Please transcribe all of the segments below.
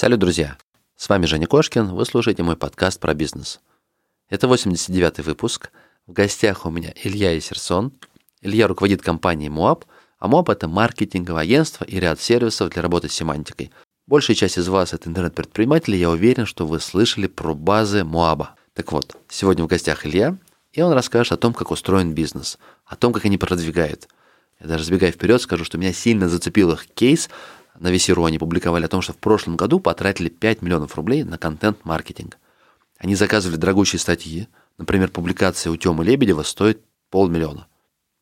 Салют, друзья! С вами Женя Кошкин, вы слушаете мой подкаст про бизнес. Это 89-й выпуск. В гостях у меня Илья Исерсон. Илья руководит компанией МОАП, а МОАП – это маркетинговое агентство и ряд сервисов для работы с семантикой. Большая часть из вас – это интернет-предприниматели, я уверен, что вы слышали про базы МОАБа. Так вот, сегодня в гостях Илья, и он расскажет о том, как устроен бизнес, о том, как они продвигают. Я даже сбегая вперед, скажу, что меня сильно зацепил их кейс – на Весеру они публиковали о том, что в прошлом году потратили 5 миллионов рублей на контент-маркетинг. Они заказывали дорогущие статьи. Например, публикация у Тёмы Лебедева стоит полмиллиона.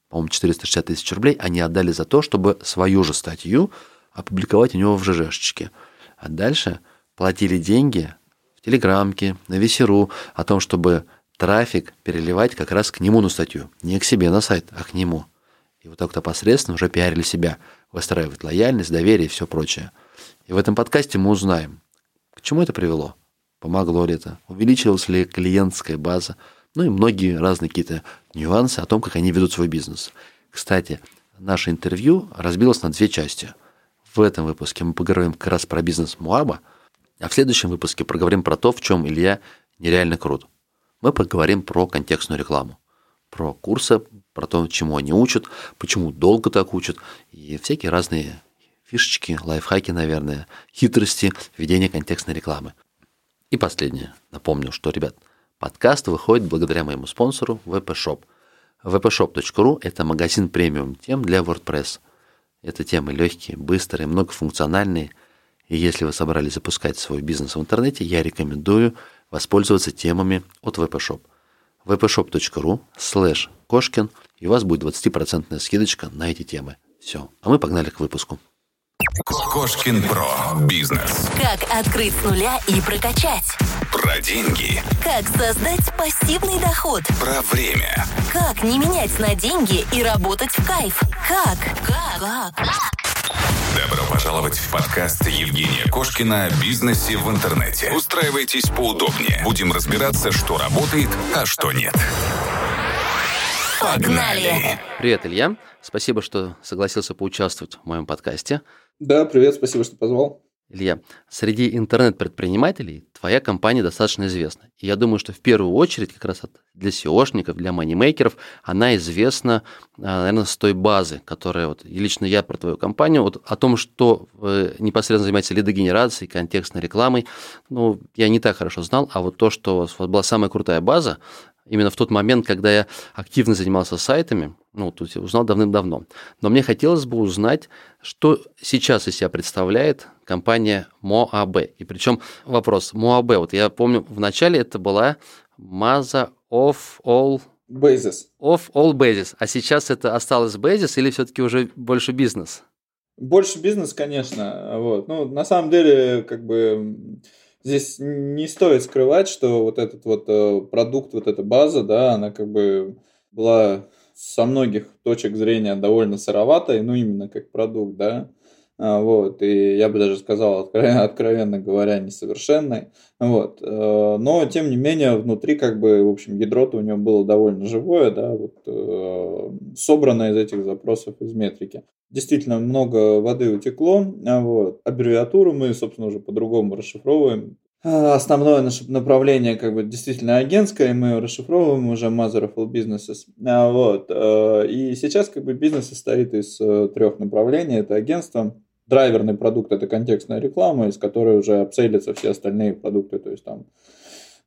По-моему, 460 тысяч рублей они отдали за то, чтобы свою же статью опубликовать у него в ЖЖшечке. А дальше платили деньги в Телеграмке, на Весеру о том, чтобы трафик переливать как раз к нему на статью. Не к себе на сайт, а к нему. И вот так вот опосредственно уже пиарили себя выстраивать лояльность, доверие и все прочее. И в этом подкасте мы узнаем, к чему это привело, помогло ли это, увеличилась ли клиентская база, ну и многие разные какие-то нюансы о том, как они ведут свой бизнес. Кстати, наше интервью разбилось на две части. В этом выпуске мы поговорим как раз про бизнес Муаба, а в следующем выпуске поговорим про то, в чем Илья нереально крут. Мы поговорим про контекстную рекламу про курсы, про то, чему они учат, почему долго так учат, и всякие разные фишечки, лайфхаки, наверное, хитрости ведения контекстной рекламы. И последнее. Напомню, что, ребят, подкаст выходит благодаря моему спонсору VPShop. vpshop.ru – это магазин премиум тем для WordPress. Это темы легкие, быстрые, многофункциональные. И если вы собрались запускать свой бизнес в интернете, я рекомендую воспользоваться темами от VPShop – vpshop.ru слэш Кошкин, и у вас будет 20% скидочка на эти темы. Все, а мы погнали к выпуску. Кошкин Про. Бизнес. Как открыть с нуля и прокачать. Про деньги. Как создать пассивный доход. Про время. Как не менять на деньги и работать в кайф. Как? Как? Как? Добро пожаловать в подкаст Евгения Кошкина о бизнесе в интернете. Устраивайтесь поудобнее. Будем разбираться, что работает, а что нет. Погнали! Привет, Илья. Спасибо, что согласился поучаствовать в моем подкасте. Да, привет, спасибо, что позвал. Илья, среди интернет-предпринимателей твоя компания достаточно известна. И я думаю, что в первую очередь как раз для SEOшников, для манимейкеров она известна, а, наверное, с той базы, которая вот, и лично я про твою компанию, вот о том, что э, непосредственно занимается лидогенерацией, контекстной рекламой, ну, я не так хорошо знал, а вот то, что была самая крутая база, именно в тот момент, когда я активно занимался сайтами, ну, тут я узнал давным-давно. Но мне хотелось бы узнать, что сейчас из себя представляет компания МОАБ. И причем вопрос МОАБ, вот я помню, в начале это была Maza of All Basis. Of All Basis. А сейчас это осталось Basis или все-таки уже больше бизнес? Больше бизнес, конечно. Вот. Ну, на самом деле, как бы здесь не стоит скрывать, что вот этот вот э, продукт, вот эта база, да, она как бы была со многих точек зрения довольно сыроватой, ну именно как продукт, да, а, вот, и я бы даже сказал, откровенно, откровенно говоря, несовершенной, вот, э, но, тем не менее, внутри, как бы, в общем, ядро-то у него было довольно живое, да, вот, э, собрано из этих запросов из метрики. Действительно, много воды утекло, а, вот, аббревиатуру мы, собственно, уже по-другому расшифровываем, а, основное наше направление как бы действительно агентское, мы расшифровываем уже Mother of All Businesses. А, вот. Э, и сейчас как бы бизнес состоит из э, трех направлений. Это агентство, драйверный продукт – это контекстная реклама, из которой уже обсейлятся все остальные продукты, то есть там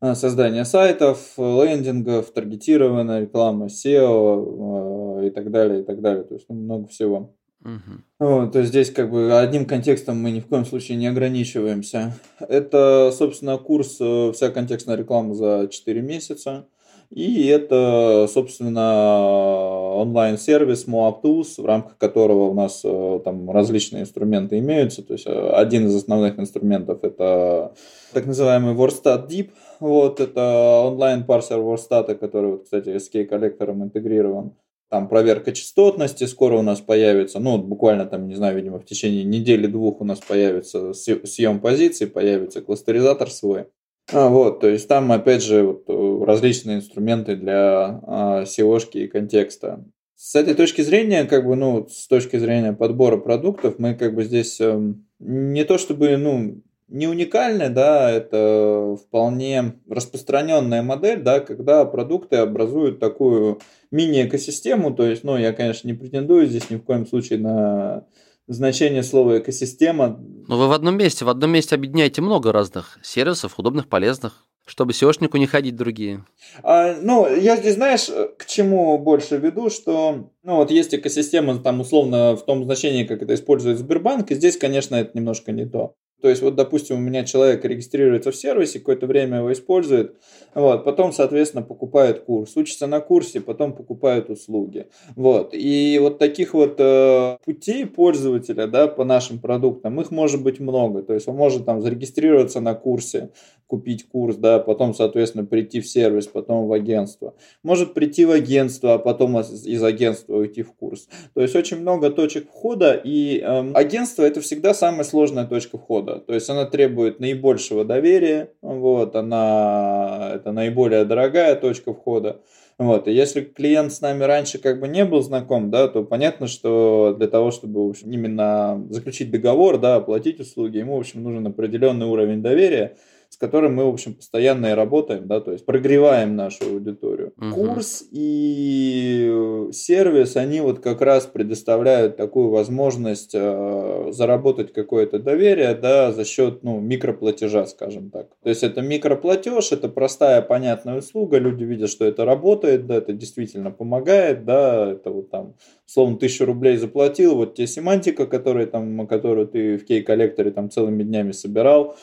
э, создание сайтов, лендингов, таргетированная реклама, SEO и так далее, и так далее. То есть ну, много всего. Угу. Вот, то есть здесь как бы одним контекстом мы ни в коем случае не ограничиваемся. Это, собственно, курс э, «Вся контекстная реклама за 4 месяца». И это, собственно, онлайн-сервис Moab Tools, в рамках которого у нас э, там различные инструменты имеются. То есть э, один из основных инструментов это так называемый WordStat Deep. Вот, это онлайн-парсер WordStat, который, вот, кстати, с K-коллектором интегрирован там проверка частотности скоро у нас появится, ну, буквально там, не знаю, видимо, в течение недели-двух у нас появится съем позиций, появится кластеризатор свой. А, вот, то есть там, опять же, вот, э, различные инструменты для а, SEO-шки и контекста. С этой точки зрения, как бы, ну, с точки зрения подбора продуктов, мы как бы здесь э, не то чтобы, ну, не уникальная, да, это вполне распространенная модель, да, когда продукты образуют такую мини-экосистему, то есть, ну, я, конечно, не претендую здесь ни в коем случае на значение слова экосистема. Но вы в одном месте, в одном месте объединяете много разных сервисов, удобных, полезных, чтобы SEOшнику не ходить другие. А, ну, я здесь, знаешь, к чему больше веду, что, ну, вот есть экосистема, там, условно, в том значении, как это использует Сбербанк, и здесь, конечно, это немножко не то. То есть, вот, допустим, у меня человек регистрируется в сервисе, какое-то время его использует, вот, потом, соответственно, покупает курс, учится на курсе, потом покупает услуги. Вот. И вот таких вот э, путей пользователя да, по нашим продуктам, их может быть много. То есть он может там зарегистрироваться на курсе, купить курс, да, потом, соответственно, прийти в сервис, потом в агентство. Может прийти в агентство, а потом из агентства уйти в курс. То есть очень много точек входа, и э, агентство это всегда самая сложная точка входа. То есть она требует наибольшего доверия, вот, она это наиболее дорогая точка входа. Вот. И если клиент с нами раньше как бы не был знаком, да, то понятно, что для того, чтобы в общем, именно заключить договор, да, оплатить услуги, ему, в общем, нужен определенный уровень доверия которым мы, в общем, постоянно и работаем, да, то есть прогреваем нашу аудиторию. Угу. Курс и сервис, они вот как раз предоставляют такую возможность э, заработать какое-то доверие, да, за счет, ну, микроплатежа, скажем так. То есть это микроплатеж, это простая, понятная услуга, люди видят, что это работает, да, это действительно помогает, да, это вот там, словно тысячу рублей заплатил, вот те семантика, которые там, которую ты в кей-коллекторе там целыми днями собирал,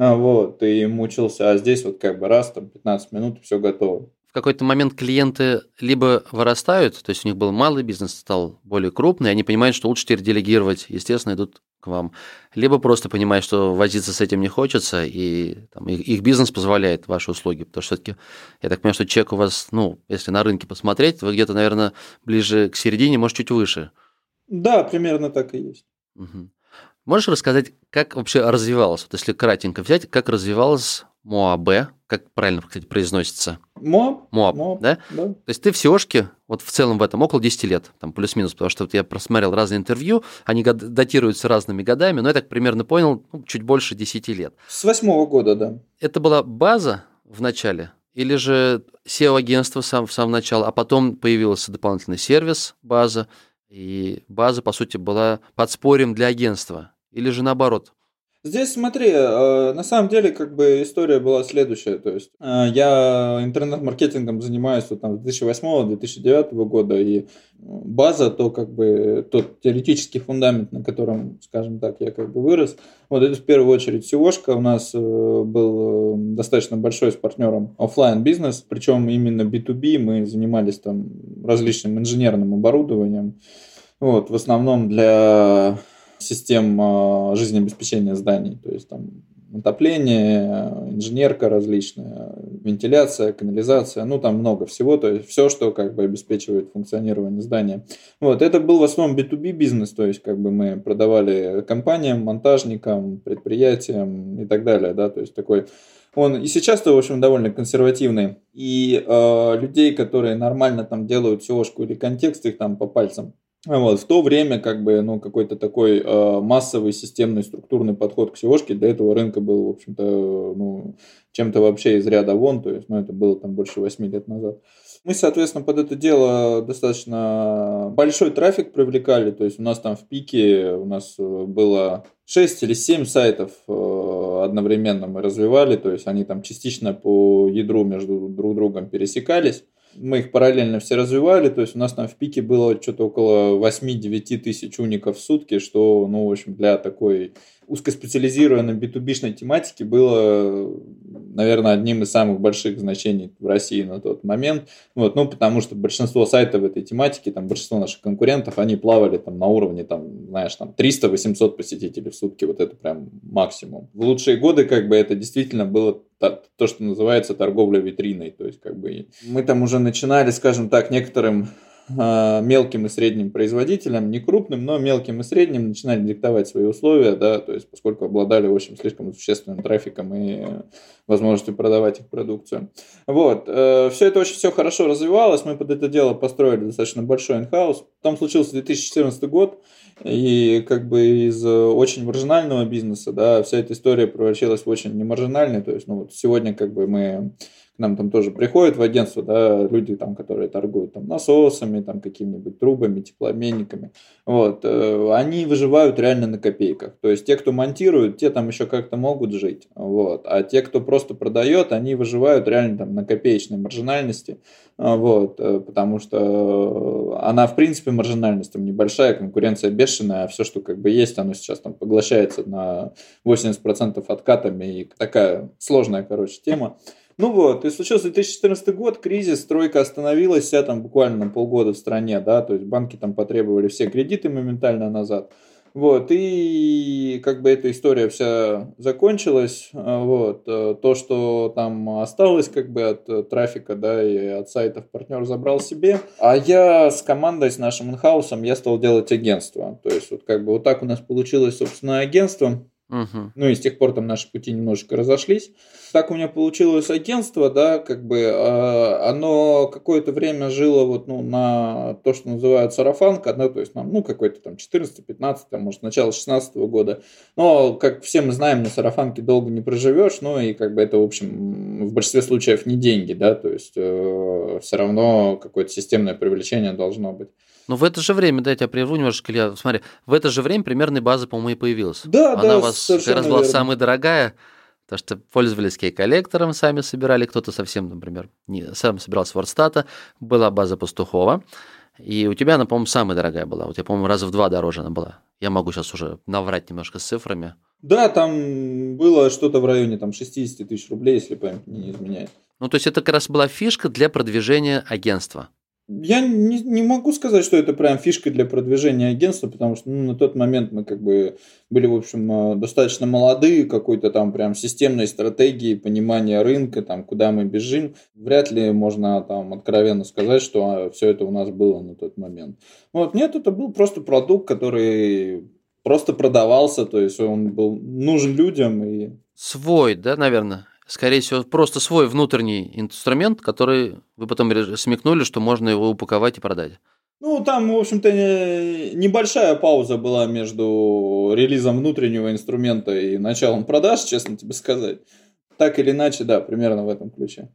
вот, и мучился, а здесь вот как бы раз, там 15 минут, все готово. В какой-то момент клиенты либо вырастают, то есть у них был малый бизнес, стал более крупный, они понимают, что лучше теперь делегировать, естественно, идут к вам. Либо просто понимают, что возиться с этим не хочется, и там, их, их бизнес позволяет ваши услуги. Потому что все-таки, я так понимаю, что чек у вас, ну, если на рынке посмотреть, вы где-то, наверное, ближе к середине, может, чуть выше. Да, примерно так и есть. Угу. Можешь рассказать, как вообще развивалось, вот если кратенько взять, как развивалась МОАБ, как правильно, кстати, произносится? МОАБ. МОАБ, Моаб да? да? То есть ты в SEOшке, вот в целом в этом, около 10 лет, там плюс-минус, потому что вот я просмотрел разные интервью, они датируются разными годами, но я так примерно понял, ну, чуть больше 10 лет. С восьмого года, да. Это была база в начале, или же SEO-агентство сам, в самом начале, а потом появился дополнительный сервис, база, и база, по сути, была подспорьем для агентства. Или же наоборот? Здесь смотри, э, на самом деле как бы история была следующая. То есть э, я интернет-маркетингом занимаюсь вот, там, с 2008-2009 года, и база, то как бы тот теоретический фундамент, на котором, скажем так, я как бы вырос, вот это в первую очередь seo у нас э, был достаточно большой с партнером офлайн бизнес, причем именно B2B мы занимались там различным инженерным оборудованием, вот, в основном для систем а, жизнеобеспечения зданий, то есть там отопление, инженерка различная, вентиляция, канализация, ну там много всего, то есть все, что как бы обеспечивает функционирование здания. Вот, это был в основном B2B бизнес, то есть как бы мы продавали компаниям, монтажникам, предприятиям и так далее, да, то есть такой он и сейчас-то, в общем, довольно консервативный. И э, людей, которые нормально там делают SEO или контекст, их там по пальцам вот, в то время как бы, ну, какой-то такой э, массовый системный структурный подход к SEO для этого рынка был, в общем-то, ну, чем-то вообще из ряда вон, то есть, ну, это было там больше 8 лет назад. Мы, соответственно, под это дело достаточно большой трафик привлекали, то есть у нас там в пике у нас было 6 или 7 сайтов э, одновременно мы развивали, то есть они там частично по ядру между друг другом пересекались мы их параллельно все развивали, то есть у нас там в пике было что-то около 8-9 тысяч уников в сутки, что, ну, в общем, для такой узкоспециализированной B2B-шной тематики было, наверное, одним из самых больших значений в России на тот момент. Вот, ну, потому что большинство сайтов этой тематике, там, большинство наших конкурентов, они плавали там на уровне, там, знаешь, там, 300-800 посетителей в сутки, вот это прям максимум. В лучшие годы, как бы, это действительно было то, что называется торговля витриной. То есть, как бы мы там уже начинали, скажем так, некоторым мелким и средним производителям, не крупным, но мелким и средним начинали диктовать свои условия, да, то есть поскольку обладали, в общем, слишком существенным трафиком и возможностью продавать их продукцию. Вот, э, все это очень все хорошо развивалось, мы под это дело построили достаточно большой инхаус. Потом случился 2014 год, и как бы из очень маржинального бизнеса, да, вся эта история превратилась в очень немаржинальный, то есть, ну вот сегодня как бы мы нам там тоже приходят в агентство, да, люди там, которые торгуют там насосами, там какими-нибудь трубами, теплообменниками, вот, э, они выживают реально на копейках, то есть те, кто монтирует, те там еще как-то могут жить, вот, а те, кто просто продает, они выживают реально там на копеечной маржинальности, а, вот, э, потому что она, в принципе, маржинальность там небольшая, конкуренция бешеная, а все, что как бы есть, оно сейчас там поглощается на 80% откатами, и такая сложная, короче, тема. Ну вот, и случился 2014 год, кризис, стройка остановилась вся там буквально на полгода в стране, да, то есть банки там потребовали все кредиты моментально назад. Вот, и как бы эта история вся закончилась, а, вот, э, то, что там осталось как бы от трафика, да, и от сайтов партнер забрал себе, а я с командой, с нашим инхаусом, я стал делать агентство, то есть вот как бы вот так у нас получилось, собственно, агентство, Угу. Ну и с тех пор там наши пути немножечко разошлись. Так у меня получилось агентство, да, как бы э, оно какое-то время жило вот, ну, на то, что называют сарафанка, да, то есть нам, ну, какой-то там 14-15, там, может, начало 16 года. Но, как все мы знаем, на сарафанке долго не проживешь, ну и как бы это, в общем, в большинстве случаев не деньги, да, то есть э, все равно какое-то системное привлечение должно быть. Но в это же время, да, я тебя прерву немножко, Илья, смотри, в это же время примерная база, по-моему, и появилась. Да, Она да, у вас как раз была верно. самая дорогая, потому что пользовались кей-коллектором, сами собирали, кто-то совсем, например, не, сам собирал с Вордстата, была база Пастухова, и у тебя она, по-моему, самая дорогая была. У тебя, по-моему, раза в два дороже она была. Я могу сейчас уже наврать немножко с цифрами. Да, там было что-то в районе там, 60 тысяч рублей, если память не изменяет. Ну, то есть это как раз была фишка для продвижения агентства. Я не, не могу сказать, что это прям фишка для продвижения агентства, потому что ну, на тот момент мы как бы были, в общем, э, достаточно молодые, какой-то там прям системной стратегии, понимания рынка, там, куда мы бежим. Вряд ли можно там откровенно сказать, что а, все это у нас было на тот момент. Вот, нет, это был просто продукт, который просто продавался, то есть он был нужен людям. И... Свой, да, наверное? Скорее всего, просто свой внутренний инструмент, который вы потом смекнули, что можно его упаковать и продать. Ну, там, в общем-то, небольшая пауза была между релизом внутреннего инструмента и началом продаж, честно тебе сказать. Так или иначе, да, примерно в этом ключе.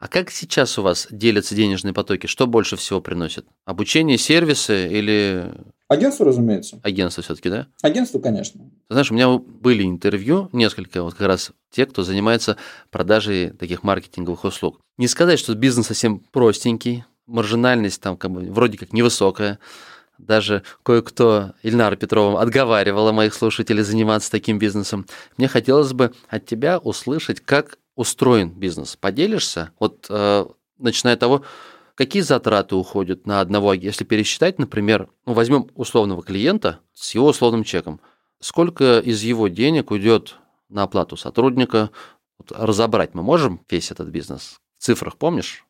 А как сейчас у вас делятся денежные потоки? Что больше всего приносит? Обучение, сервисы или... Агентство, разумеется. Агентство все-таки, да? Агентство, конечно. Ты знаешь, у меня были интервью, несколько, вот как раз те, кто занимается продажей таких маркетинговых услуг. Не сказать, что бизнес совсем простенький, маржинальность там как бы вроде как невысокая. Даже кое-кто, Ильнара Петрова, отговаривала моих слушателей заниматься таким бизнесом. Мне хотелось бы от тебя услышать, как устроен бизнес. Поделишься? Вот э, начиная от того, какие затраты уходят на одного, если пересчитать, например, ну, возьмем условного клиента с его условным чеком. Сколько из его денег уйдет на оплату сотрудника? Вот разобрать мы можем весь этот бизнес? В цифрах помнишь?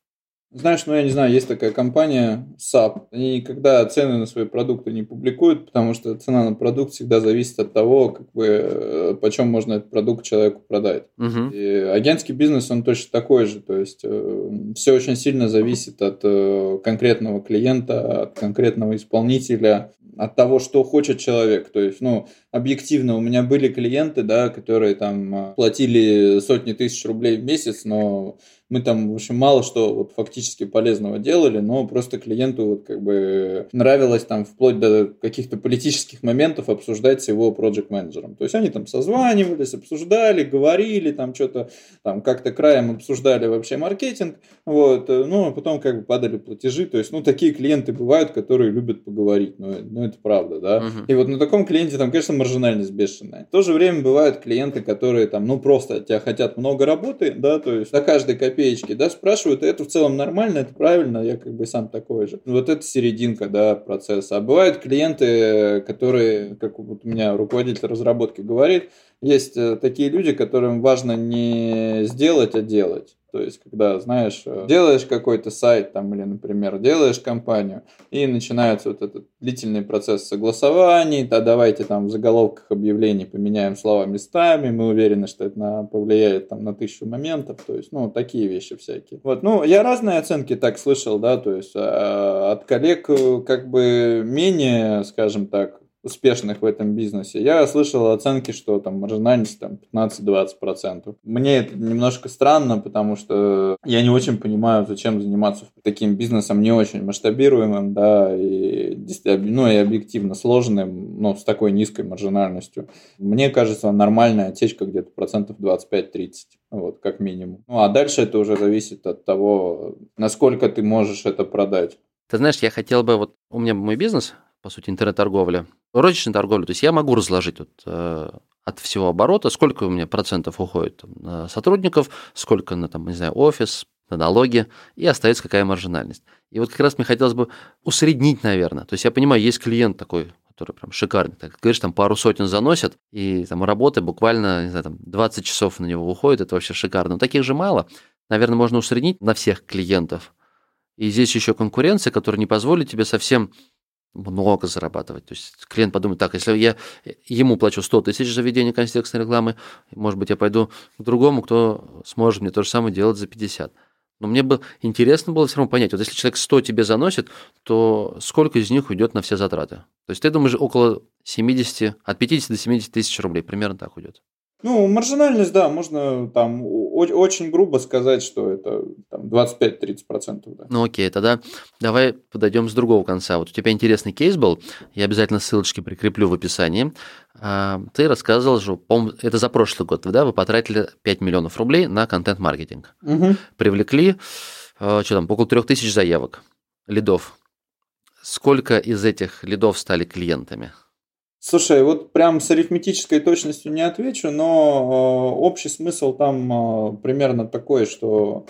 Знаешь, ну я не знаю, есть такая компания SAP. Они никогда цены на свои продукты не публикуют, потому что цена на продукт всегда зависит от того, как бы, э, почем можно этот продукт человеку продать. Угу. И агентский бизнес, он точно такой же. То есть э, все очень сильно зависит от э, конкретного клиента, от конкретного исполнителя, от того, что хочет человек. То есть, ну, объективно, у меня были клиенты, да, которые там платили сотни тысяч рублей в месяц, но мы там, в общем, мало что вот фактически полезного делали, но просто клиенту вот как бы нравилось там вплоть до каких-то политических моментов обсуждать с его проект менеджером То есть они там созванивались, обсуждали, говорили там что-то, там как-то краем обсуждали вообще маркетинг, вот, ну, а потом как бы падали платежи, то есть, ну, такие клиенты бывают, которые любят поговорить, ну, ну это правда, да. Uh-huh. И вот на таком клиенте там, конечно, маржинальность бешеная. В то же время бывают клиенты, которые там, ну, просто от тебя хотят много работы, да, то есть на каждой копеечки, да, спрашивают, это в целом нормально, это правильно, я как бы сам такой же. Вот это серединка, да, процесса. А бывают клиенты, которые, как вот у меня руководитель разработки говорит, есть э, такие люди, которым важно не сделать, а делать. То есть, когда, знаешь, э, делаешь какой-то сайт там, или, например, делаешь компанию, и начинается вот этот длительный процесс согласований, да давайте там в заголовках объявлений поменяем слова местами, мы уверены, что это на, повлияет там на тысячу моментов, то есть, ну, такие вещи всякие. Вот, ну, я разные оценки так слышал, да, то есть, а, от коллег э, как бы менее, скажем так, успешных в этом бизнесе. Я слышал оценки, что там маржинальность там 15-20%. Мне это немножко странно, потому что я не очень понимаю, зачем заниматься таким бизнесом не очень масштабируемым, да, и, ну, и объективно сложным, но с такой низкой маржинальностью. Мне кажется, нормальная отсечка где-то процентов 25-30, вот, как минимум. Ну, а дальше это уже зависит от того, насколько ты можешь это продать. Ты знаешь, я хотел бы, вот у меня мой бизнес, по сути, интернет-торговля, розничная торговля, то есть я могу разложить вот, э, от всего оборота, сколько у меня процентов уходит там, на сотрудников, сколько на, там, не знаю, офис, на налоги, и остается какая маржинальность. И вот как раз мне хотелось бы усреднить, наверное. То есть я понимаю, есть клиент такой, который прям шикарный, так говоришь, там пару сотен заносят, и там работы буквально, не знаю, там 20 часов на него уходит, это вообще шикарно. Но таких же мало. Наверное, можно усреднить на всех клиентов. И здесь еще конкуренция, которая не позволит тебе совсем много зарабатывать. То есть клиент подумает, так, если я ему плачу 100 тысяч за ведение контекстной рекламы, может быть, я пойду к другому, кто сможет мне то же самое делать за 50. Но мне бы интересно было все равно понять, вот если человек 100 тебе заносит, то сколько из них уйдет на все затраты? То есть ты думаешь, около 70, от 50 до 70 тысяч рублей, примерно так уйдет. Ну, маржинальность, да, можно там очень грубо сказать, что это там, 25-30%. Да. Ну окей, тогда давай подойдем с другого конца. Вот у тебя интересный кейс был, я обязательно ссылочки прикреплю в описании. А, ты рассказывал, что, по это за прошлый год, да, вы потратили 5 миллионов рублей на контент-маркетинг. Угу. Привлекли, а, что там, около 3000 заявок, лидов. Сколько из этих лидов стали клиентами? Слушай, вот прям с арифметической точностью не отвечу, но э, общий смысл там э, примерно такой, что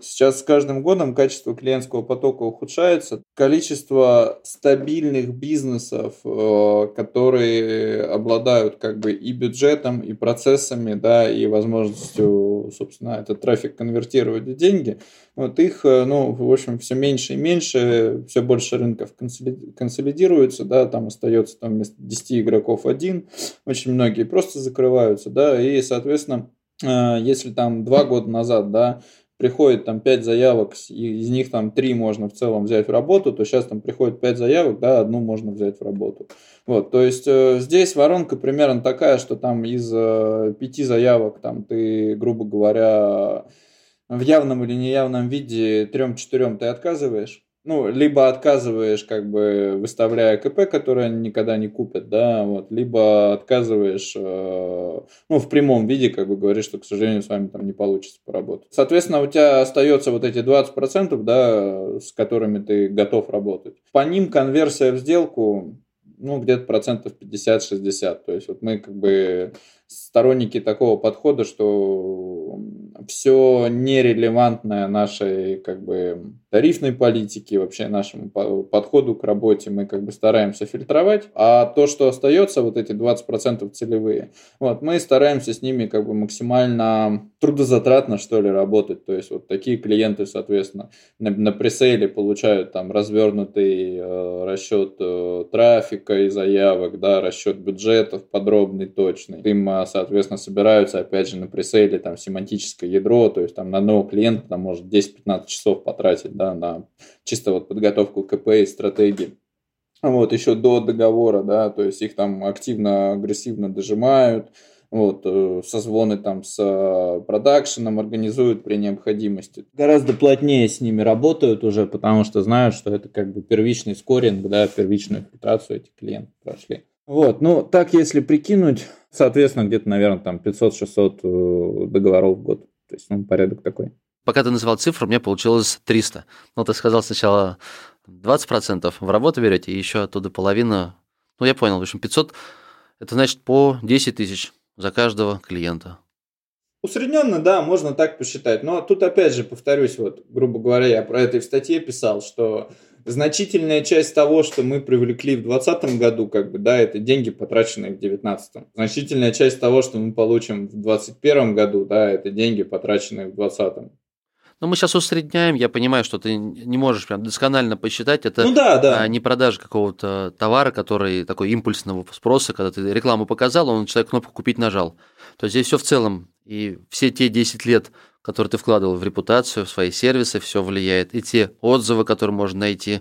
Сейчас с каждым годом качество клиентского потока ухудшается. Количество стабильных бизнесов, э, которые обладают как бы и бюджетом, и процессами, да, и возможностью, собственно, этот трафик конвертировать в деньги, вот их, э, ну, в общем, все меньше и меньше, все больше рынков консолидируется, да, там остается там вместо 10 игроков один, очень многие просто закрываются, да, и, соответственно, э, если там два года назад, да, приходит там 5 заявок, из них там 3 можно в целом взять в работу, то сейчас там приходит 5 заявок, да, одну можно взять в работу. Вот, то есть э, здесь воронка примерно такая, что там из э, 5 заявок там ты, грубо говоря, в явном или неявном виде 3-4 ты отказываешь, ну, либо отказываешь, как бы выставляя КП, которые никогда не купят, да, вот, либо отказываешь, э, ну, в прямом виде, как бы говоришь, что, к сожалению, с вами там не получится поработать. Соответственно, у тебя остается вот эти 20%, да, с которыми ты готов работать. По ним конверсия в сделку, ну, где-то процентов 50-60. То есть вот мы как бы сторонники такого подхода, что все нерелевантное нашей как бы тарифной политике, вообще нашему подходу к работе мы как бы стараемся фильтровать, а то, что остается, вот эти 20% целевые, вот, мы стараемся с ними как бы максимально трудозатратно, что ли, работать, то есть вот такие клиенты, соответственно, на, на пресейле получают там развернутый э, расчет э, трафика и заявок, да, расчет бюджетов подробный, точный, им а, соответственно, собираются, опять же, на пресейле там семантическое ядро, то есть там на одного клиента там может 10-15 часов потратить, да, на чисто вот подготовку КП и стратегии. Вот, еще до договора, да, то есть их там активно, агрессивно дожимают, вот, э, созвоны там с э, продакшеном организуют при необходимости. Гораздо плотнее с ними работают уже, потому что знают, что это как бы первичный скоринг, да, первичную фильтрацию этих клиентов прошли. Вот, ну, так если прикинуть, соответственно, где-то, наверное, там 500-600 э, договоров в год. То есть, ну, порядок такой. Пока ты называл цифру, у меня получилось 300. Ну, ты сказал сначала 20% в работу берете, и еще оттуда половина. Ну, я понял, в общем, 500 – это значит по 10 тысяч за каждого клиента. Усредненно, да, можно так посчитать. Но тут опять же повторюсь, вот, грубо говоря, я про это и в статье писал, что значительная часть того, что мы привлекли в 2020 году, как бы, да, это деньги, потраченные в 2019. Значительная часть того, что мы получим в 2021 году, да, это деньги, потраченные в 2020. Ну, мы сейчас усредняем, я понимаю, что ты не можешь прям досконально посчитать. Это ну, да, да. А, не продажа какого-то товара, который такой импульсного спроса, когда ты рекламу показал, он человек кнопку купить нажал. То есть здесь все в целом. И все те 10 лет, которые ты вкладывал в репутацию, в свои сервисы, все влияет. И те отзывы, которые можно найти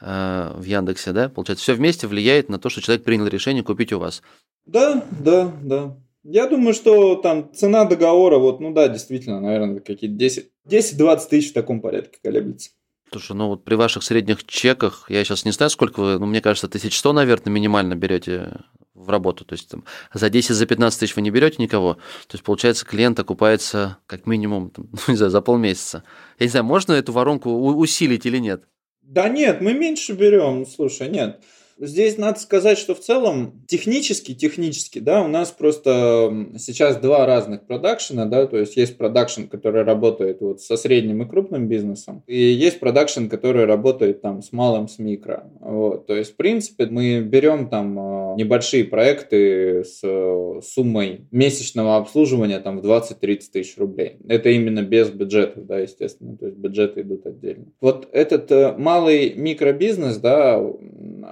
э, в Яндексе, да, получается, все вместе влияет на то, что человек принял решение купить у вас. Да, да, да. Я думаю, что там цена договора, вот, ну да, действительно, наверное, какие-то 10, 10-20 тысяч в таком порядке колеблется. Слушай, ну вот при ваших средних чеках, я сейчас не знаю, сколько вы, ну, мне кажется, 1100, наверное, минимально берете в работу. То есть там, за 10, за 15 тысяч вы не берете никого. То есть, получается, клиент окупается как минимум, там, ну, не знаю, за полмесяца. Я не знаю, можно эту воронку усилить или нет? Да нет, мы меньше берем. Слушай, нет. Здесь надо сказать, что в целом технически, технически, да, у нас просто сейчас два разных продакшена, да, то есть есть продакшн, который работает вот со средним и крупным бизнесом, и есть продакшн, который работает там с малым, с микро, вот, то есть в принципе мы берем там а, небольшие проекты с суммой месячного обслуживания там в 20-30 тысяч рублей, это именно без бюджетов, да, естественно, то есть бюджеты идут отдельно. Вот этот э, малый микробизнес, да,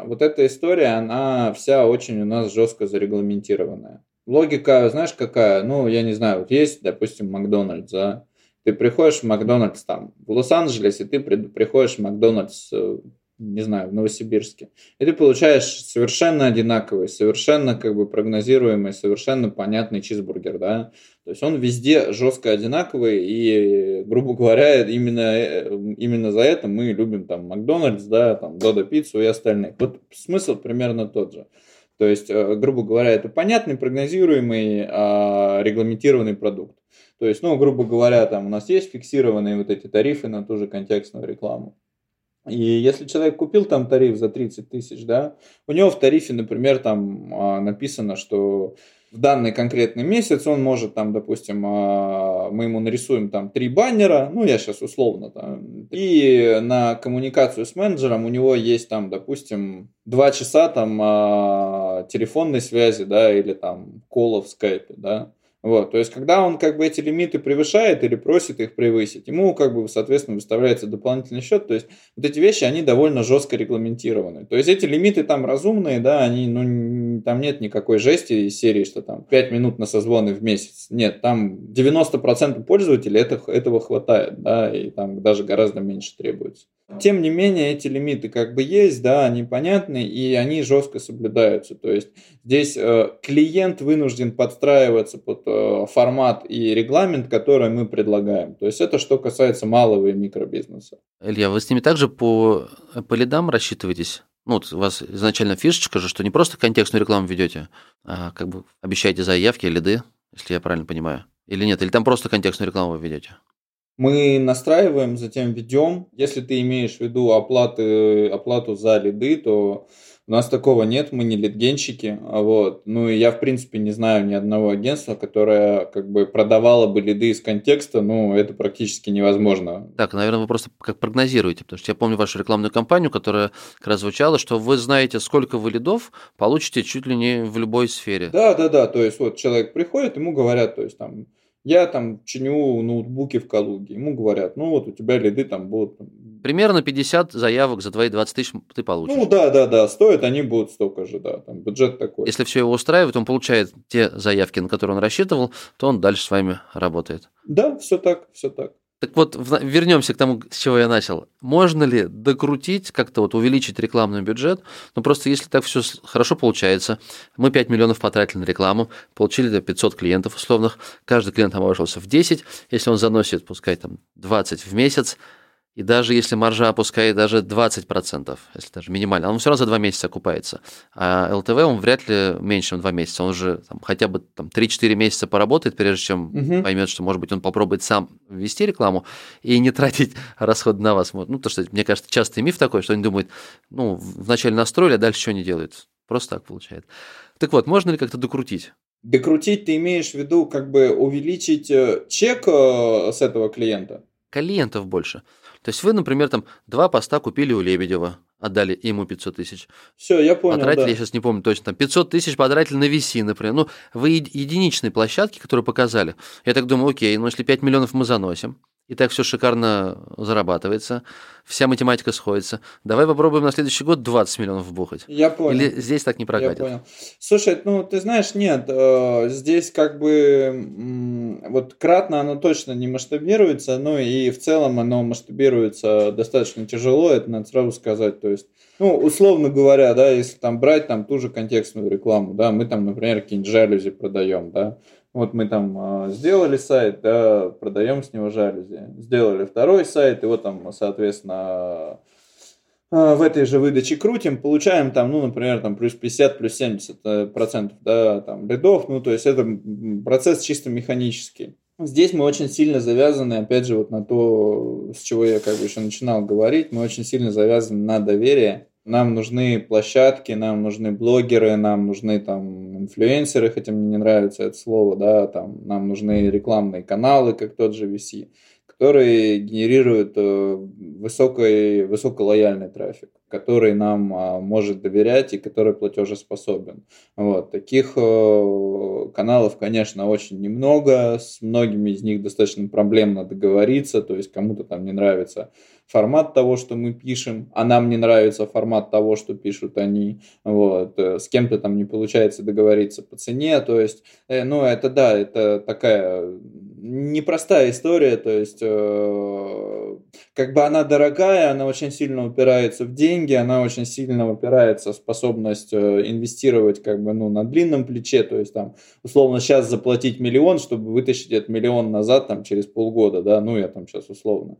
вот эта история, она вся очень у нас жестко зарегламентированная. Логика, знаешь, какая? Ну, я не знаю, вот есть, допустим, Макдональдс, да? Ты приходишь в Макдональдс там в Лос-Анджелесе, ты приходишь в Макдональдс э, не знаю, в Новосибирске. И ты получаешь совершенно одинаковый, совершенно как бы прогнозируемый, совершенно понятный чизбургер, да. То есть он везде жестко одинаковый, и, грубо говоря, именно, э, именно за это мы любим там Макдональдс, да, там Додо Пиццу и остальных. Вот смысл примерно тот же. То есть, э, грубо говоря, это понятный, прогнозируемый, а, регламентированный продукт. То есть, ну, грубо говоря, там у нас есть фиксированные вот эти тарифы на ту же контекстную рекламу. И если человек купил там тариф за 30 тысяч, да, у него в тарифе, например, там а, написано, что в данный конкретный месяц он может там, допустим, а, мы ему нарисуем там три баннера, ну я сейчас условно там, и на коммуникацию с менеджером у него есть там, допустим, два часа там а, телефонной связи, да, или там кола в скайпе, да, вот, то есть, когда он как бы эти лимиты превышает или просит их превысить, ему как бы, соответственно, выставляется дополнительный счет. То есть, вот эти вещи, они довольно жестко регламентированы. То есть, эти лимиты там разумные, да, они, ну, там нет никакой жести из серии, что там 5 минут на созвоны в месяц. Нет, там 90% пользователей это, этого хватает, да, и там даже гораздо меньше требуется. Тем не менее, эти лимиты как бы есть, да, они понятны, и они жестко соблюдаются. То есть здесь э, клиент вынужден подстраиваться под э, формат и регламент, который мы предлагаем. То есть это что касается малого и микробизнеса. Илья, вы с ними также по, по лидам рассчитываетесь? Ну, вот у вас изначально фишечка же, что не просто контекстную рекламу ведете, а как бы обещаете заявки, лиды, если я правильно понимаю. Или нет? Или там просто контекстную рекламу вы ведете? Мы настраиваем, затем ведем. Если ты имеешь в виду оплаты, оплату за лиды, то у нас такого нет, мы не лидгенщики. Вот. Ну и я, в принципе, не знаю ни одного агентства, которое как бы продавало бы лиды из контекста. Ну, это практически невозможно. Так, наверное, вы просто как прогнозируете, потому что я помню вашу рекламную кампанию, которая как раз звучала, что вы знаете, сколько вы лидов получите чуть ли не в любой сфере. Да, да, да. То есть вот человек приходит, ему говорят, то есть там я там чиню ноутбуки в Калуге. Ему говорят, ну вот у тебя лиды там будут... Примерно 50 заявок за твои 20 тысяч ты получишь. Ну да, да, да, стоят они будут столько же, да, там бюджет такой. Если все его устраивает, он получает те заявки, на которые он рассчитывал, то он дальше с вами работает. Да, все так, все так. Так вот, вернемся к тому, с чего я начал. Можно ли докрутить, как-то вот увеличить рекламный бюджет? Ну, просто если так все хорошо получается, мы 5 миллионов потратили на рекламу, получили 500 клиентов условных, каждый клиент обошелся в 10, если он заносит, пускай там 20 в месяц, и даже если маржа опускает даже 20%, если даже минимально, он все равно за 2 месяца окупается. А ЛТВ он вряд ли меньше, чем 2 месяца. Он уже там, хотя бы там, 3-4 месяца поработает, прежде чем угу. поймет, что, может быть, он попробует сам ввести рекламу и не тратить расходы на вас. Ну, то, что, мне кажется, частый миф такой, что они думают, ну, вначале настроили, а дальше что они делают. Просто так получается. Так вот, можно ли как-то докрутить? Докрутить ты имеешь в виду как бы увеличить э, чек э, с этого клиента? Клиентов больше. То есть вы, например, там два поста купили у Лебедева, отдали ему 500 тысяч. Все, я понял, Потратили, да. я сейчас не помню точно, там 500 тысяч потратили на VC, например. Ну, вы еди- единичные площадки, которые показали. Я так думаю, окей, ну если 5 миллионов мы заносим, и так все шикарно зарабатывается, вся математика сходится, давай попробуем на следующий год 20 миллионов вбухать. Я понял. Или здесь так не Я прокатит? понял. Слушай, ну ты знаешь, нет, э, здесь как бы вот кратно оно точно не масштабируется, ну и в целом оно масштабируется достаточно тяжело, это надо сразу сказать. То есть, ну, условно говоря, да, если там брать там ту же контекстную рекламу, да, мы там, например, какие-нибудь жалюзи продаем, да, вот мы там э, сделали сайт, да, продаем с него жалюзи. Сделали второй сайт, его там, соответственно, в этой же выдаче крутим, получаем там, ну, например, там плюс 50, плюс 70 э, процентов, да, там, лидов, ну, то есть это процесс чисто механический. Здесь мы очень сильно завязаны, опять же, вот на то, с чего я как бы еще начинал говорить, мы очень сильно завязаны на доверие. Нам нужны площадки, нам нужны блогеры, нам нужны там инфлюенсеры, хотя мне не нравится это слово, да, там нам нужны рекламные каналы, как тот же VC, которые генерируют э, высокий, высоколояльный трафик, который нам а, может доверять и который платежеспособен. Вот. Таких э, каналов, конечно, очень немного, с многими из них достаточно проблемно договориться, то есть кому-то там не нравится формат того, что мы пишем, а нам не нравится формат того, что пишут они, вот, э, с кем-то там не получается договориться по цене, то есть, э, ну, это да, это такая непростая история, то есть, э, как бы она дорогая, она очень сильно упирается в деньги, она очень сильно упирается в способность э, инвестировать, как бы, ну, на длинном плече, то есть, там, условно, сейчас заплатить миллион, чтобы вытащить этот миллион назад, там, через полгода, да, ну, я там сейчас условно,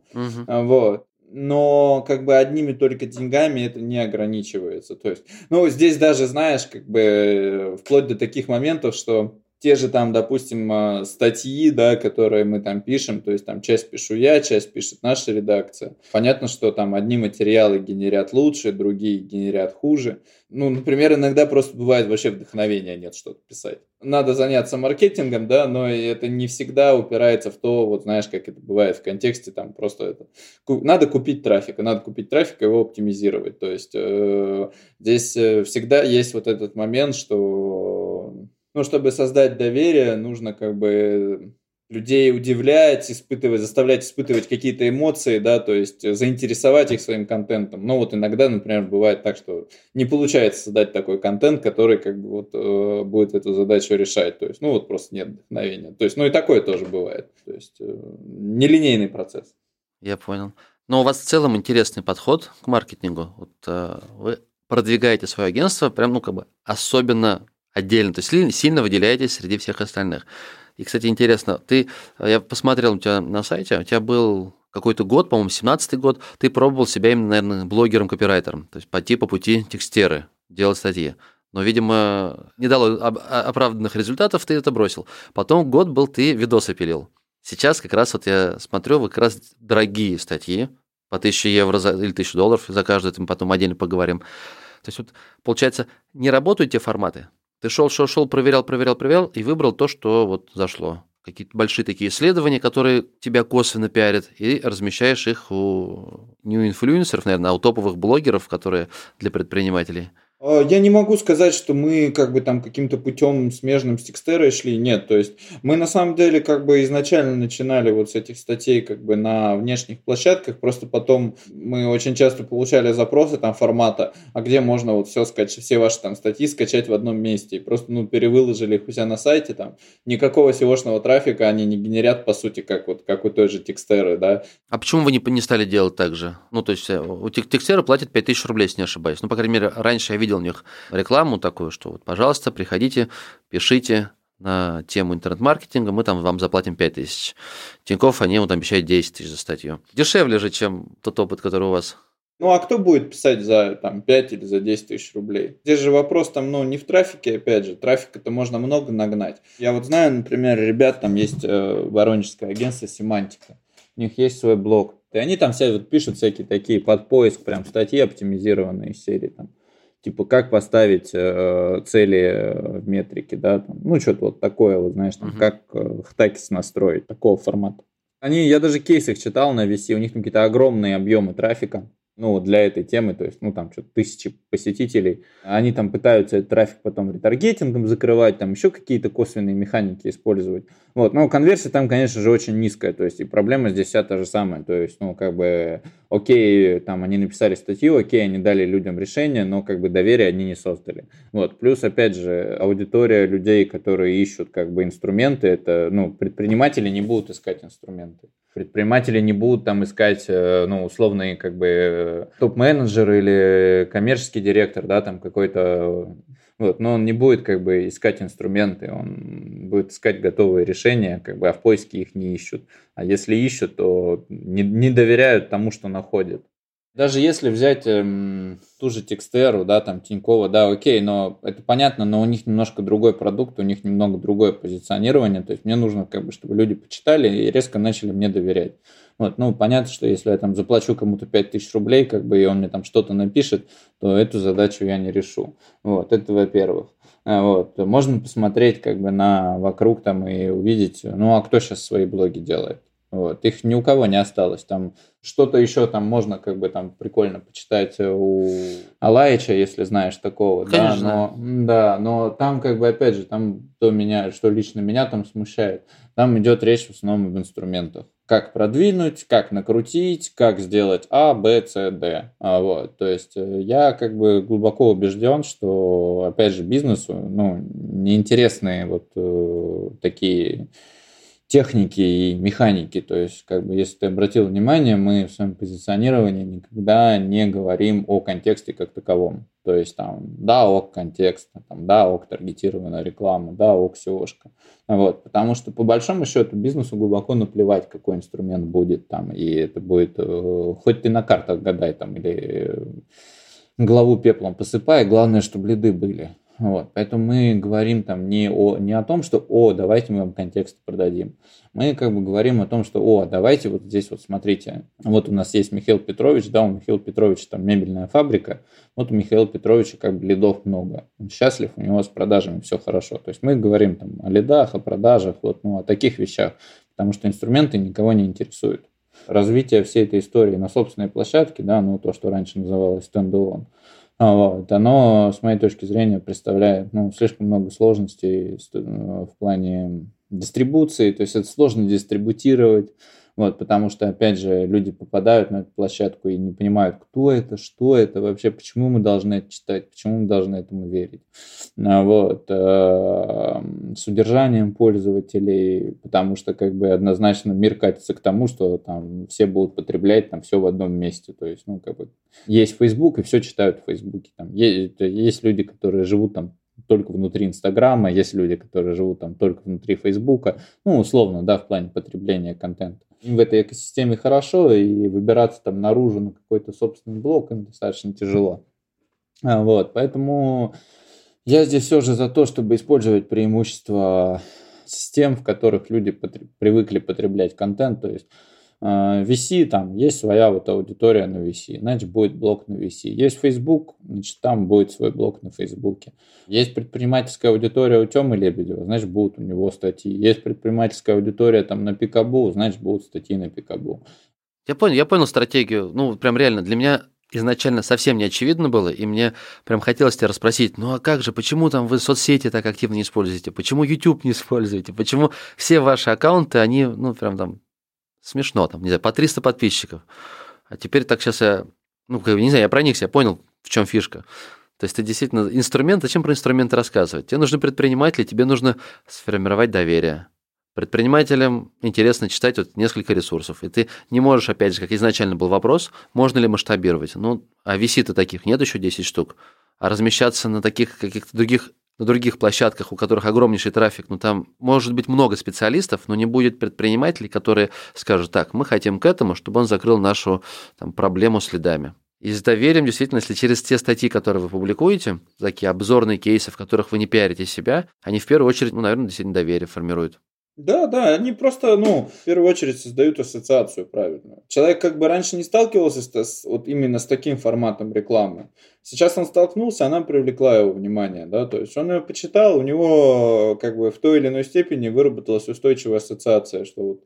а, Вот. Но как бы одними только деньгами это не ограничивается. То есть, ну, здесь даже, знаешь, как бы э, вплоть до таких моментов, что те же там, допустим, э, статьи, да, которые мы там пишем, то есть там часть пишу я, часть пишет наша редакция. Понятно, что там одни материалы генерят лучше, другие генерят хуже. Ну, например, иногда просто бывает вообще вдохновения нет что-то писать. Надо заняться маркетингом, да, но это не всегда упирается в то, вот знаешь, как это бывает в контексте, там просто это надо купить трафик, надо купить трафик и его оптимизировать. То есть э, здесь э, всегда есть вот этот момент, что ну, чтобы создать доверие, нужно как бы людей удивлять, испытывать, заставлять испытывать какие-то эмоции, да, то есть э, заинтересовать их своим контентом. Ну вот иногда, например, бывает так, что не получается создать такой контент, который как бы вот э, будет эту задачу решать. То есть, ну вот просто нет вдохновения. То есть, ну и такое тоже бывает. То есть, э, нелинейный процесс. Я понял. Но у вас в целом интересный подход к маркетингу. Вот, э, вы продвигаете свое агентство прям, ну, как бы особенно отдельно, то есть сильно выделяетесь среди всех остальных. И, кстати, интересно, ты, э, я посмотрел у тебя на сайте, у тебя был какой-то год, по-моему, 17-й год, ты пробовал себя именно, наверное, блогером-копирайтером, то есть пойти по пути текстеры, делать статьи. Но, видимо, не дало оправданных результатов, ты это бросил. Потом год был, ты видосы пилил. Сейчас как раз вот я смотрю, вы как раз дорогие статьи, по 1000 евро за, или 1000 долларов за каждую, мы потом отдельно поговорим. То есть вот, получается, не работают те форматы. Ты шел, шел, шел, проверял, проверял, проверял и выбрал то, что вот зашло. Какие-то большие такие исследования, которые тебя косвенно пиарят, и размещаешь их у не у инфлюенсеров, наверное, а у топовых блогеров, которые для предпринимателей. А, Я не могу сказать, что мы как бы там каким-то путем смежным с текстерой шли. Нет, то есть мы на самом деле как бы изначально начинали вот с этих статей как бы на внешних площадках, просто потом мы очень часто получали запросы там формата, а где можно вот все скачать, все ваши там статьи скачать в одном месте. И просто ну перевыложили их у себя на сайте там. Никакого SEO-шного трафика они не генерят по сути, как вот как у той же текстеры, да. А почему вы не, не стали делать так же? Ну, то есть э, у тек- текстера платят 5000 рублей, если не ошибаюсь. Ну, по крайней мере, раньше я видел у них рекламу такую, что вот, пожалуйста, приходите, пишите на тему интернет-маркетинга, мы там вам заплатим 5000. Тинькофф, они вот обещают 10 тысяч за статью. Дешевле же, чем тот опыт, который у вас. Ну а кто будет писать за там, 5 или за 10 тысяч рублей? Здесь же вопрос там, ну, не в трафике, опять же. Трафика-то можно много нагнать. Я вот знаю, например, ребят, там есть э, воронежское агентство Семантика. У них есть свой блог. И они там все вот пишут всякие такие под поиск, прям статьи оптимизированные из серии. Там, типа, как поставить э, цели э, в метрике, да, там, ну, что-то вот такое, вот, знаешь, там, Мгм. как э, хтакис настроить, такого формата. Они, я даже кейсы их читал на VC, у них там какие-то огромные объемы трафика ну, для этой темы, то есть, ну, там, что-то тысячи посетителей, они там пытаются этот трафик потом ретаргетингом закрывать, там еще какие-то косвенные механики использовать. Вот, но конверсия там, конечно же, очень низкая, то есть, и проблема здесь вся та же самая, то есть, ну, как бы, окей, там, они написали статью, окей, они дали людям решение, но, как бы, доверие они не создали. Вот, плюс, опять же, аудитория людей, которые ищут, как бы, инструменты, это, ну, предприниматели не будут искать инструменты. Предприниматели не будут там искать, э, ну, условный, как бы, топ-менеджер или коммерческий директор, да, там какой-то вот, но он не будет как бы искать инструменты, он будет искать готовые решения, как бы, а в поиске их не ищут. А если ищут, то не, не доверяют тому, что находят. Даже если взять эм, ту же Текстеру, да, там Тинькова, да, окей, но это понятно, но у них немножко другой продукт, у них немного другое позиционирование, то есть мне нужно, как бы, чтобы люди почитали и резко начали мне доверять. Вот, ну, понятно, что если я там заплачу кому-то 5000 рублей, как бы, и он мне там что-то напишет, то эту задачу я не решу. Вот, это во-первых. А, вот. Можно посмотреть как бы на вокруг там и увидеть, ну а кто сейчас свои блоги делает. Вот. Их ни у кого не осталось. Там что-то еще там можно как бы там прикольно почитать у Алаича, если знаешь такого. Конечно. Да, но, да, но там как бы опять же, там то меня, что лично меня там смущает, там идет речь в основном об инструментах. Как продвинуть, как накрутить, как сделать А, Б, С, Д. А, вот. То есть э, я как бы глубоко убежден, что опять же бизнесу ну, неинтересные вот э, такие техники и механики. То есть, как бы, если ты обратил внимание, мы в своем позиционировании никогда не говорим о контексте как таковом. То есть, там, да, ок контекст, там, да, ок таргетированная реклама, да, ок seo Вот, потому что, по большому счету, бизнесу глубоко наплевать, какой инструмент будет там, и это будет, э, хоть ты на картах гадай там, или э, главу пеплом посыпай, главное, чтобы лиды были. Вот, поэтому мы говорим там не о, не о том, что «О, давайте мы вам контекст продадим». Мы как бы говорим о том, что «О, давайте вот здесь вот смотрите, вот у нас есть Михаил Петрович, да, у Михаила Петровича там мебельная фабрика, вот у Михаила Петровича как бы лидов много, он счастлив, у него с продажами все хорошо». То есть мы говорим там о лидах, о продажах, вот, ну, о таких вещах, потому что инструменты никого не интересуют. Развитие всей этой истории на собственной площадке, да, ну, то, что раньше называлось стендалон, вот, оно, с моей точки зрения, представляет ну, слишком много сложностей в плане дистрибуции, то есть это сложно дистрибутировать, вот, потому что, опять же, люди попадают на эту площадку и не понимают, кто это, что это вообще, почему мы должны это читать, почему мы должны этому верить. А, вот. Э, с удержанием пользователей, потому что как бы однозначно мир катится к тому, что там все будут потреблять там все в одном месте. То есть, ну, как бы есть Facebook, и все читают в Фейсбуке. Там есть, есть люди, которые живут там только внутри Инстаграма, есть люди, которые живут там только внутри Фейсбука, ну, условно, да, в плане потребления контента им в этой экосистеме хорошо, и выбираться там наружу на какой-то собственный блок им достаточно тяжело. А, вот, поэтому я здесь все же за то, чтобы использовать преимущества систем, в которых люди потреб... привыкли потреблять контент, то есть VC, а, там есть своя вот аудитория на VC, значит, будет блок на VC. Есть Facebook, значит, там будет свой блок на Facebook. Есть предпринимательская аудитория у Тёмы Лебедева, значит, будут у него статьи. Есть предпринимательская аудитория там на Пикабу, значит, будут статьи на Пикабу. Я понял, я понял стратегию. Ну, прям реально, для меня изначально совсем не очевидно было, и мне прям хотелось тебя расспросить, ну а как же, почему там вы соцсети так активно не используете, почему YouTube не используете, почему все ваши аккаунты, они, ну, прям там смешно, там, не знаю, по 300 подписчиков. А теперь так сейчас я, ну, не знаю, я проникся, я понял, в чем фишка. То есть ты действительно инструмент, зачем про инструменты рассказывать? Тебе нужны предприниматели, тебе нужно сформировать доверие. Предпринимателям интересно читать вот несколько ресурсов, и ты не можешь, опять же, как изначально был вопрос, можно ли масштабировать. Ну, а VC-то таких нет еще 10 штук. А размещаться на таких каких-то других на других площадках, у которых огромнейший трафик, ну там может быть много специалистов, но не будет предпринимателей, которые скажут, так, мы хотим к этому, чтобы он закрыл нашу там, проблему с лидами. И с доверием, действительно, если через те статьи, которые вы публикуете, такие обзорные кейсы, в которых вы не пиарите себя, они в первую очередь, ну, наверное, действительно доверие формируют. Да, да, они просто, ну, в первую очередь создают ассоциацию правильную. Человек как бы раньше не сталкивался с, вот именно с таким форматом рекламы. Сейчас он столкнулся, она привлекла его внимание, да, то есть он ее почитал, у него как бы в той или иной степени выработалась устойчивая ассоциация, что вот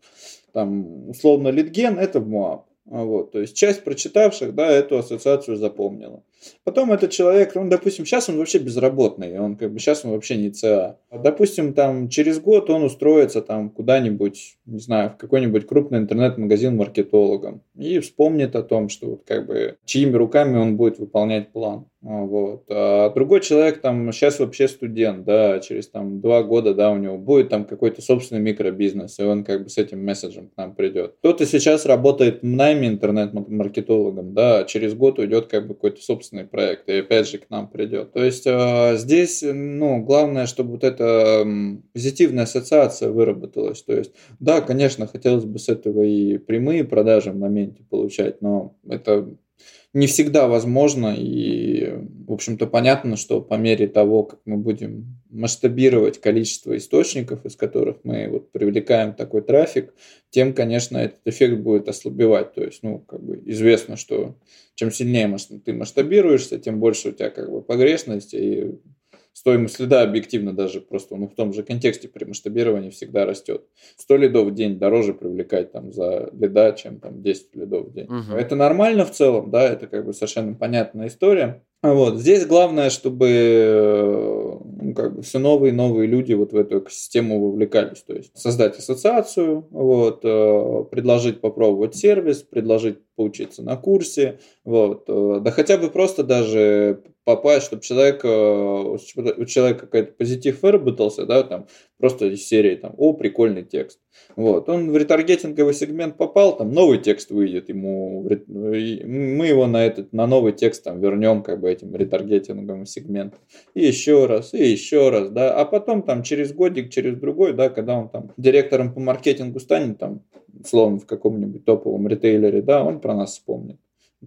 там условно литген это в МОАП. Вот, то есть часть прочитавших, да, эту ассоциацию запомнила. Потом этот человек, ну, допустим, сейчас он вообще безработный, он как бы сейчас он вообще не ЦА. Допустим, там через год он устроится там куда-нибудь, не знаю, в какой-нибудь крупный интернет-магазин маркетологом и вспомнит о том, что вот как бы чьими руками он будет выполнять план. Вот. А другой человек там сейчас вообще студент, да, через там два года, да, у него будет там какой-то собственный микробизнес, и он как бы с этим месседжем к нам придет. Кто-то сейчас работает в найме интернет-маркетологом, да, а через год уйдет как бы какой-то собственный проект, и опять же к нам придет. То есть э, здесь, ну, главное, чтобы вот эта позитивная ассоциация выработалась. То есть, да, конечно, хотелось бы с этого и прямые продажи в моменте получать, но это не всегда возможно. И, в общем-то, понятно, что по мере того, как мы будем масштабировать количество источников, из которых мы вот привлекаем такой трафик, тем, конечно, этот эффект будет ослабевать. То есть, ну, как бы известно, что чем сильнее ты масштабируешься, тем больше у тебя как бы погрешность, и стоимость следа объективно даже просто ну, в том же контексте при масштабировании всегда растет. 100 лидов в день дороже привлекать там за лида, чем там 10 лидов в день. Угу. Это нормально в целом, да, это как бы совершенно понятная история. Вот. Здесь главное, чтобы ну, как бы все новые и новые люди вот в эту экосистему вовлекались. То есть создать ассоциацию, вот, э, предложить попробовать сервис, предложить поучиться на курсе, вот, э, да хотя бы просто даже попасть, чтобы человек, э, у человека какой-то позитив выработался, да, там, просто из серии, там, о, прикольный текст. Вот, он в ретаргетинговый сегмент попал, там, новый текст выйдет ему, мы его на этот, на новый текст там вернем, как бы, этим ретаргетинговым сегментом. И еще раз, и еще раз, да, а потом там через годик, через другой, да, когда он там директором по маркетингу станет, там, словом, в каком-нибудь топовом ритейлере, да, он про нас вспомнит.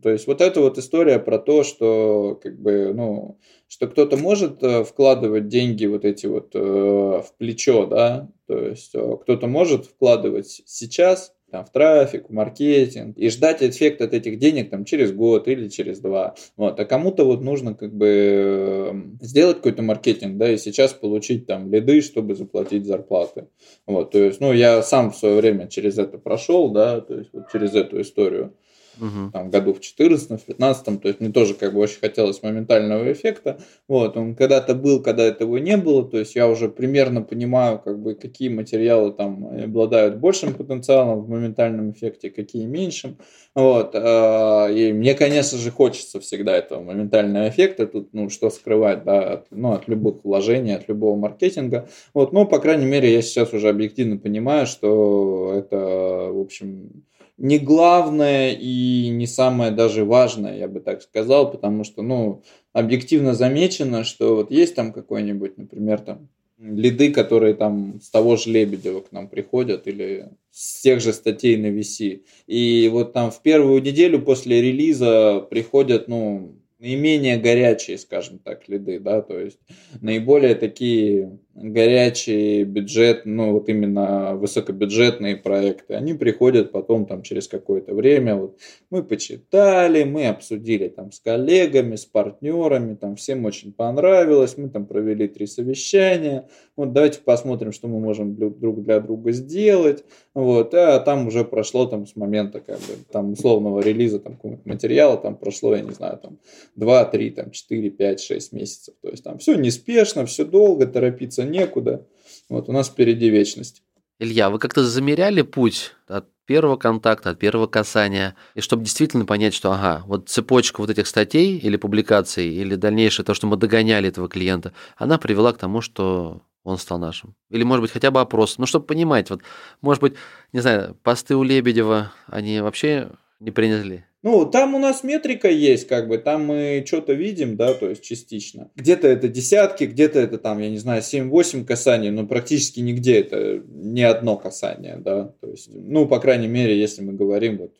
То есть вот эта вот история про то, что как бы, ну, что кто-то может э, вкладывать деньги вот эти вот э, в плечо, да, то есть э, кто-то может вкладывать сейчас там, в трафик, в маркетинг и ждать эффект от этих денег там через год или через два. Вот. А кому-то вот нужно как бы сделать какой-то маркетинг, да, и сейчас получить там лиды, чтобы заплатить зарплаты. Вот. То есть, ну, я сам в свое время через это прошел, да, то есть вот через эту историю угу. там, году в 14 в 15 то есть мне тоже как бы очень хотелось моментального эффекта. Вот, он когда-то был, когда этого не было, то есть я уже примерно понимаю, как бы, какие материалы там обладают большим потенциалом в моментальном эффекте, какие меньшим. Вот, а, и мне, конечно же, хочется всегда этого моментального эффекта, тут, ну, что скрывать, да, от, ну, от любых вложений, от любого маркетинга. Вот, но, по крайней мере, я сейчас уже объективно понимаю, что это, в общем, не главное и не самое даже важное, я бы так сказал, потому что, ну, объективно замечено, что вот есть там какой-нибудь, например, там лиды, которые там с того же Лебедева к нам приходят или с тех же статей на VC. И вот там в первую неделю после релиза приходят, ну, наименее горячие, скажем так, лиды, да, то есть наиболее такие горячие бюджет, ну вот именно высокобюджетные проекты, они приходят потом там через какое-то время, вот мы почитали, мы обсудили там с коллегами, с партнерами, там всем очень понравилось, мы там провели три совещания, вот давайте посмотрим, что мы можем друг для друга сделать, вот, а там уже прошло там с момента как бы там условного релиза там какого-то материала, там прошло, я не знаю, там 2, 3, там 4, 5, 6 месяцев, то есть там все неспешно, все долго, торопиться некуда. Вот у нас впереди вечность. Илья, вы как-то замеряли путь от первого контакта, от первого касания, и чтобы действительно понять, что, ага, вот цепочка вот этих статей или публикаций, или дальнейшее то, что мы догоняли этого клиента, она привела к тому, что он стал нашим. Или, может быть, хотя бы опрос. Ну, чтобы понимать, вот, может быть, не знаю, посты у Лебедева, они вообще не приняли ну, там у нас метрика есть, как бы, там мы что-то видим, да, то есть частично. Где-то это десятки, где-то это там, я не знаю, 7-8 касаний, но практически нигде это не одно касание, да, то есть, ну, по крайней мере, если мы говорим вот,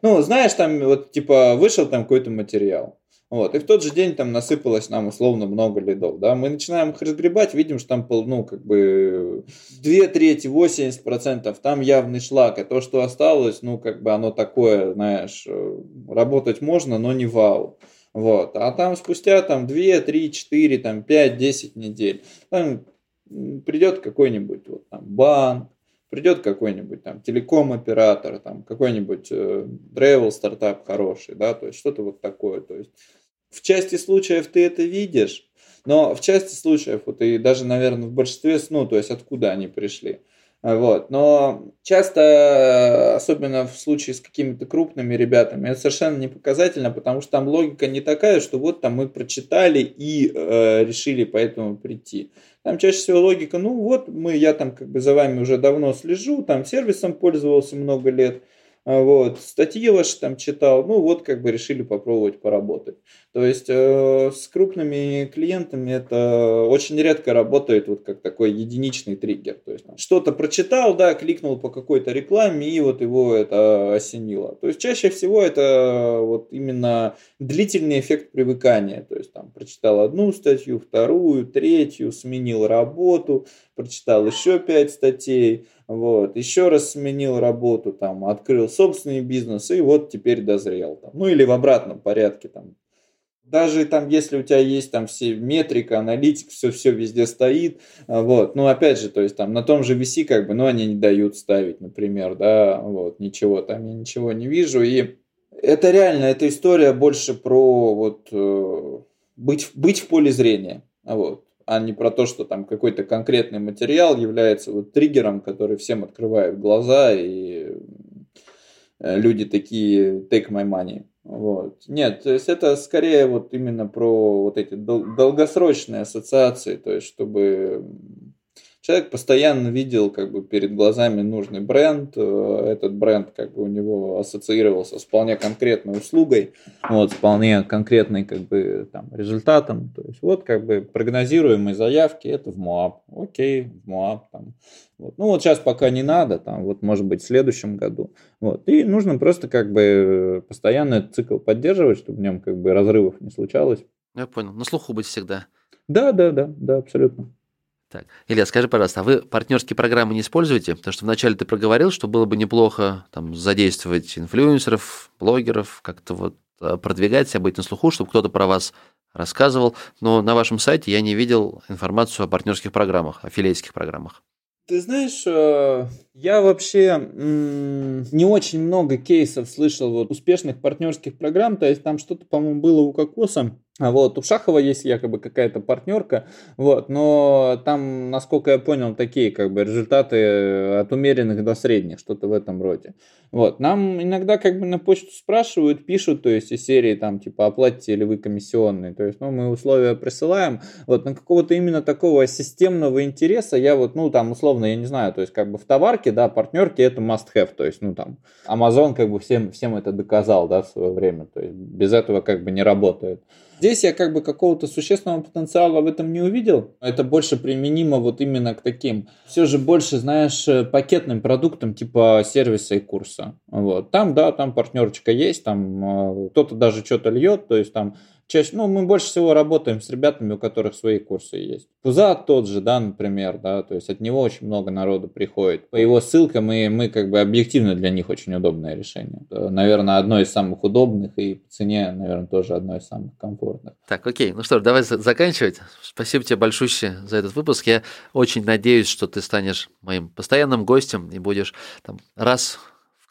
ну, знаешь, там вот, типа, вышел там какой-то материал, Вот. И в тот же день там насыпалось нам условно много лидов. Да? Мы начинаем их разгребать, видим, что там ну, как бы две трети, 80%, там явный шлак. А то, что осталось, ну, как бы оно такое, знаешь, э, работать можно, но не вау. Вот. А там спустя там 2, 3, 4, там 5, 10 недель там придет какой-нибудь вот, там, банк, придет какой-нибудь там телеком-оператор, там какой-нибудь э, travel стартап хороший, да, то есть что-то вот такое. То есть в части случаев ты это видишь, но в части случаев, вот и даже, наверное, в большинстве, ну, то есть откуда они пришли. Вот. Но часто, особенно в случае с какими-то крупными ребятами, это совершенно не показательно, потому что там логика не такая, что вот там мы прочитали и э, решили поэтому прийти. Там чаще всего логика, ну вот мы, я там как бы за вами уже давно слежу, там сервисом пользовался много лет, вот, статьи ваши там читал, ну вот как бы решили попробовать поработать. То есть э, с крупными клиентами это очень редко работает вот как такой единичный триггер. То есть что-то прочитал, да, кликнул по какой-то рекламе и вот его это осенило. То есть чаще всего это вот именно длительный эффект привыкания. То есть там прочитал одну статью, вторую, третью, сменил работу, прочитал еще пять статей, вот, еще раз сменил работу, там, открыл собственный бизнес, и вот теперь дозрел. Там. Ну или в обратном порядке. Там. Даже там, если у тебя есть там все метрика, аналитик, все, все везде стоит, а, вот, ну опять же, то есть там на том же VC как бы, ну они не дают ставить, например, да, вот, ничего, там я ничего не вижу, и это реально, эта история больше про вот э, быть, быть в поле зрения, вот а не про то, что там какой-то конкретный материал является вот триггером, который всем открывает глаза, и э, люди такие take my money. Вот. Нет, то есть это скорее вот именно про вот эти долгосрочные ассоциации, то есть чтобы человек постоянно видел как бы перед глазами нужный бренд, э, этот бренд как бы у него ассоциировался с вполне конкретной услугой, вот, с вполне конкретной как бы там результатом, то есть вот как бы прогнозируемые заявки это в МОАП, окей, в МОАП там, вот. Ну вот сейчас пока не надо, там вот может быть в следующем году, вот, и нужно просто как бы постоянно этот цикл поддерживать, чтобы в нем как бы разрывов не случалось. Я понял, на слуху быть всегда. Да, да, да, да, абсолютно. Так. Илья, скажи, пожалуйста, а вы партнерские программы не используете? Потому что вначале ты проговорил, что было бы неплохо там, задействовать инфлюенсеров, блогеров, как-то вот а, продвигать себя, быть на слуху, чтобы кто-то про вас рассказывал. Но на вашем сайте я не видел информацию о партнерских программах, аффилейских программах. Ты знаешь, э, я вообще не очень много кейсов слышал вот успешных партнерских программ, то есть там что-то, по-моему, было у Кокоса, вот у Шахова есть якобы какая-то партнерка, вот, но там, насколько я понял, такие как бы результаты от умеренных до средних, что-то в этом роде. Вот, нам иногда как бы на почту спрашивают, пишут, то есть из серии там типа оплатите ли вы комиссионные, то есть, ну, мы условия присылаем, вот, на какого-то именно такого системного интереса я вот, ну, там, условно, я не знаю, то есть как бы в товарке, да, партнерки это must have, то есть, ну, там, Amazon как бы всем, всем это доказал, да, в свое время, то есть без этого как бы не работает. Здесь я как бы какого-то существенного потенциала в этом не увидел. Это больше применимо вот именно к таким, все же больше, знаешь, пакетным продуктам типа сервиса и курса. Вот. Там, да, там партнерочка есть, там э, кто-то даже что-то льет, то есть там чаще, ну, мы больше всего работаем с ребятами, у которых свои курсы есть. Пузат тот же, да, например, да, то есть от него очень много народу приходит. По его ссылкам мы, мы как бы объективно для них очень удобное решение. Наверное, одно из самых удобных и по цене, наверное, тоже одно из самых комфортных. Так, окей, ну что ж, давай заканчивать. Спасибо тебе большое за этот выпуск. Я очень надеюсь, что ты станешь моим постоянным гостем и будешь там раз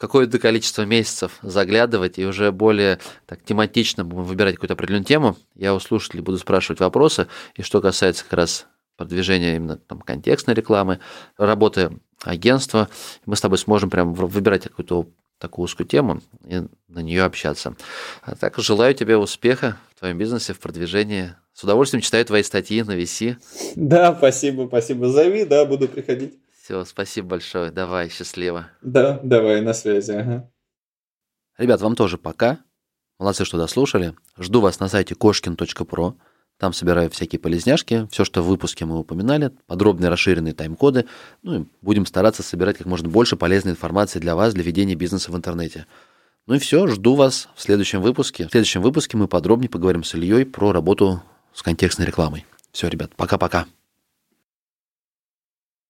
какое-то количество месяцев заглядывать и уже более так тематично будем выбирать какую-то определенную тему. Я у слушателей буду спрашивать вопросы. И что касается как раз продвижения именно там, контекстной рекламы, работы агентства, мы с тобой сможем прям выбирать какую-то такую узкую тему и на нее общаться. А так желаю тебе успеха в твоем бизнесе, в продвижении. С удовольствием читаю твои статьи на VC. Да, спасибо, спасибо. Зови, да, буду приходить. Все, спасибо большое. Давай, счастливо. Да, давай, на связи. Ага. Ребят, вам тоже пока. Молодцы, что дослушали. Жду вас на сайте кошкин.про. Там собираю всякие полезняшки, все, что в выпуске мы упоминали, подробные расширенные тайм-коды. Ну и будем стараться собирать как можно больше полезной информации для вас, для ведения бизнеса в интернете. Ну и все, жду вас в следующем выпуске. В следующем выпуске мы подробнее поговорим с Ильей про работу с контекстной рекламой. Все, ребят, пока-пока.